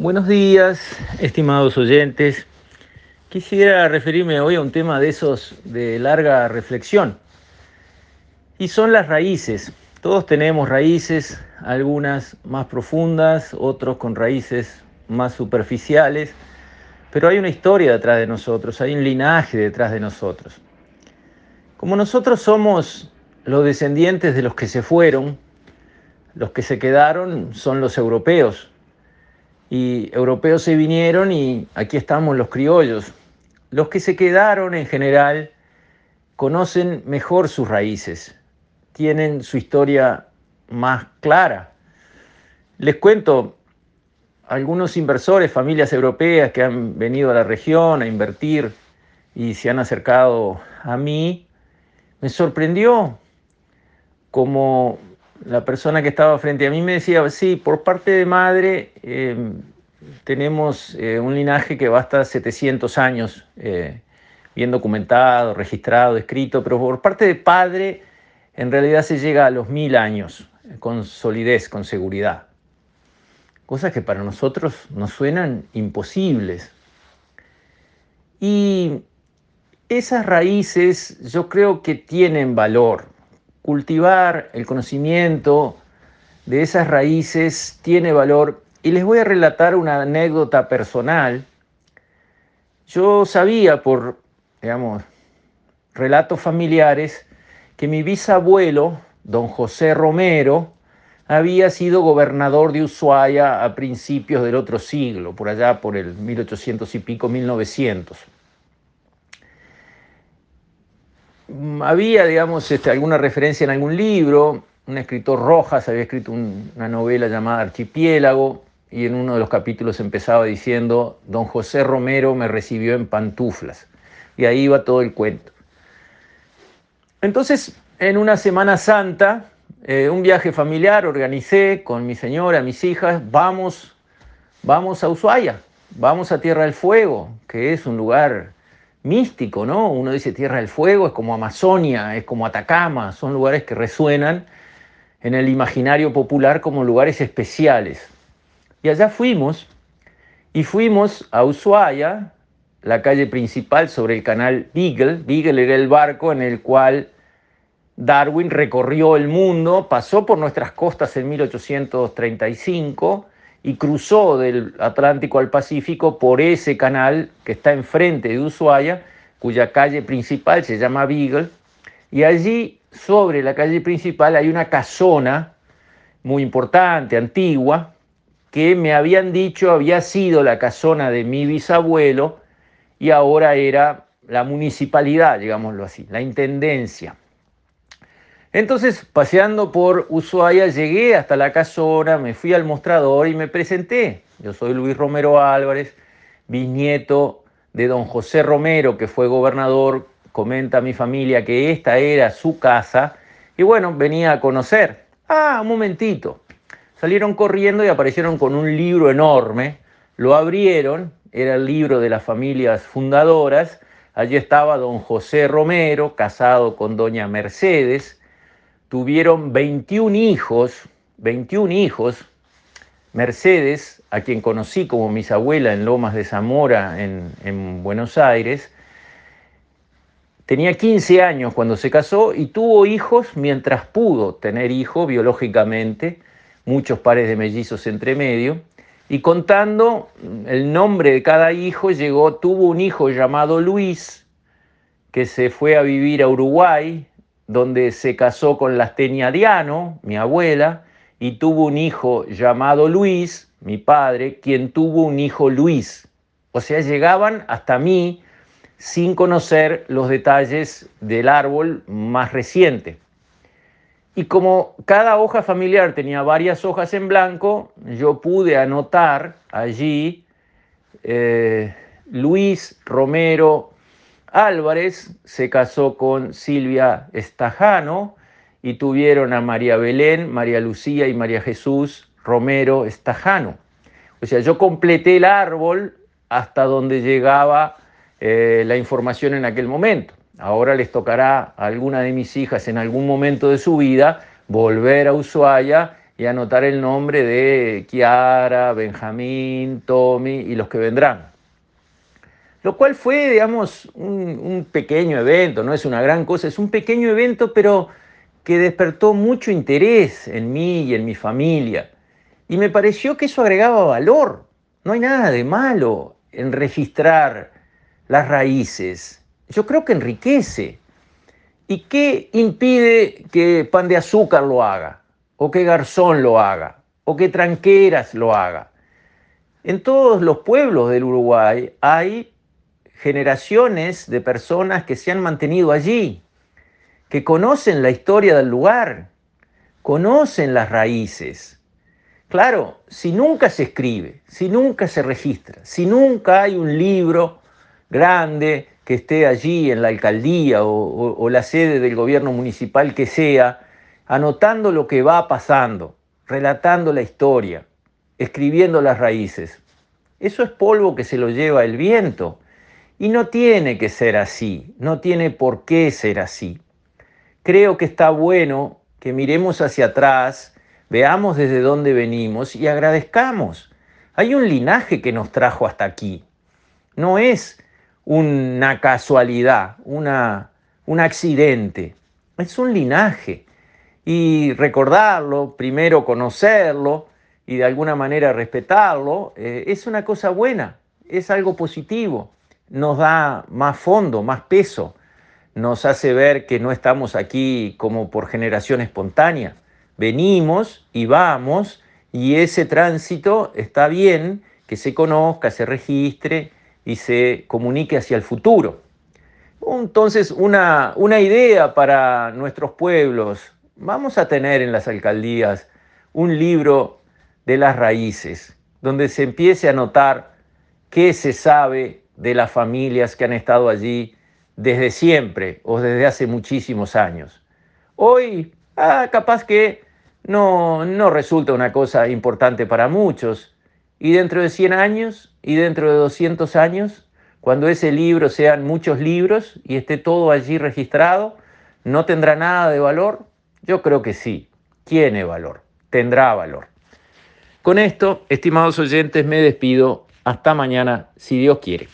Buenos días, estimados oyentes. Quisiera referirme hoy a un tema de esos de larga reflexión. Y son las raíces. Todos tenemos raíces, algunas más profundas, otros con raíces más superficiales, pero hay una historia detrás de nosotros, hay un linaje detrás de nosotros. Como nosotros somos los descendientes de los que se fueron, los que se quedaron son los europeos, y europeos se vinieron y aquí estamos los criollos. Los que se quedaron en general conocen mejor sus raíces, tienen su historia más clara. Les cuento, algunos inversores, familias europeas que han venido a la región a invertir y se han acercado a mí, me sorprendió como la persona que estaba frente a mí me decía, sí, por parte de madre em, tenemos eh, un linaje que va hasta 700 años eh, bien documentado, registrado, escrito, pero por parte de padre en realidad se llega a los mil años con solidez, con seguridad. Cosas que para nosotros nos suenan imposibles. Y esas raíces yo creo que tienen valor cultivar el conocimiento de esas raíces tiene valor. Y les voy a relatar una anécdota personal. Yo sabía por, digamos, relatos familiares que mi bisabuelo, don José Romero, había sido gobernador de Ushuaia a principios del otro siglo, por allá por el 1800 y pico, 1900. Había, digamos, este, alguna referencia en algún libro, un escritor Rojas había escrito una novela llamada Archipiélago y en uno de los capítulos empezaba diciendo, don José Romero me recibió en pantuflas. Y ahí iba todo el cuento. Entonces, en una Semana Santa, eh, un viaje familiar organicé con mi señora, mis hijas, vamos, vamos a Ushuaia, vamos a Tierra del Fuego, que es un lugar místico, ¿no? Uno dice Tierra del Fuego, es como Amazonia, es como Atacama, son lugares que resuenan en el imaginario popular como lugares especiales. Y allá fuimos, y fuimos a Ushuaia, la calle principal sobre el canal Beagle. Beagle era el barco en el cual Darwin recorrió el mundo, pasó por nuestras costas en 1835 y cruzó del Atlántico al Pacífico por ese canal que está enfrente de Ushuaia, cuya calle principal se llama Beagle, y allí sobre la calle principal hay una casona muy importante, antigua, que me habían dicho había sido la casona de mi bisabuelo y ahora era la municipalidad, digámoslo así, la intendencia. Entonces, paseando por Ushuaia, llegué hasta la casona, me fui al mostrador y me presenté. Yo soy Luis Romero Álvarez, bisnieto de don José Romero, que fue gobernador. Comenta a mi familia que esta era su casa. Y bueno, venía a conocer. Ah, un momentito. Salieron corriendo y aparecieron con un libro enorme. Lo abrieron, era el libro de las familias fundadoras. Allí estaba don José Romero, casado con doña Mercedes tuvieron 21 hijos, 21 hijos. Mercedes, a quien conocí como mis abuela en Lomas de Zamora, en, en Buenos Aires, tenía 15 años cuando se casó y tuvo hijos mientras pudo tener hijos biológicamente, muchos pares de mellizos entre medio. Y contando el nombre de cada hijo, llegó, tuvo un hijo llamado Luis, que se fue a vivir a Uruguay, donde se casó con Lastenia Diano, mi abuela, y tuvo un hijo llamado Luis, mi padre, quien tuvo un hijo Luis. O sea, llegaban hasta mí sin conocer los detalles del árbol más reciente. Y como cada hoja familiar tenía varias hojas en blanco, yo pude anotar allí eh, Luis Romero Álvarez se casó con Silvia Estajano y tuvieron a María Belén, María Lucía y María Jesús Romero Estajano. O sea, yo completé el árbol hasta donde llegaba eh, la información en aquel momento. Ahora les tocará a alguna de mis hijas en algún momento de su vida volver a Ushuaia y anotar el nombre de Kiara, Benjamín, Tommy y los que vendrán. Lo cual fue, digamos, un, un pequeño evento, no es una gran cosa, es un pequeño evento, pero que despertó mucho interés en mí y en mi familia. Y me pareció que eso agregaba valor. No hay nada de malo en registrar las raíces. Yo creo que enriquece. ¿Y qué impide que Pan de Azúcar lo haga? ¿O que Garzón lo haga? ¿O que Tranqueras lo haga? En todos los pueblos del Uruguay hay generaciones de personas que se han mantenido allí, que conocen la historia del lugar, conocen las raíces. Claro, si nunca se escribe, si nunca se registra, si nunca hay un libro grande que esté allí en la alcaldía o, la sede del gobierno municipal que sea, anotando lo que va pasando, relatando la historia, escribiendo las raíces. Eso es polvo que se lo lleva el viento y no tiene que ser así, no tiene por qué ser así. Creo que está bueno que miremos hacia atrás, veamos desde dónde venimos y agradezcamos. Hay un linaje que nos trajo hasta aquí. No es una casualidad, una, un accidente. Es un linaje. Y recordarlo, primero conocerlo y de alguna manera respetarlo, eh, es una cosa buena, es algo positivo nos da más fondo, más peso, nos hace ver que no estamos aquí como por generación espontánea. Venimos y vamos y ese tránsito está bien que se conozca, se registre y se comunique hacia el futuro. Entonces, una, una idea para nuestros pueblos. Vamos a tener en las alcaldías un libro de las raíces, donde se empiece a notar qué se sabe de las familias que han estado allí desde siempre o desde hace muchísimos años. Hoy, ah, capaz que no, no resulta una cosa importante para muchos. Y dentro de 100 años y dentro de 200 años, cuando ese libro sean muchos libros y esté todo allí registrado, ¿no tendrá nada de valor? Yo creo que sí. Tiene valor, tendrá valor. Con esto, estimados oyentes, me despido. Hasta mañana, si Dios quiere.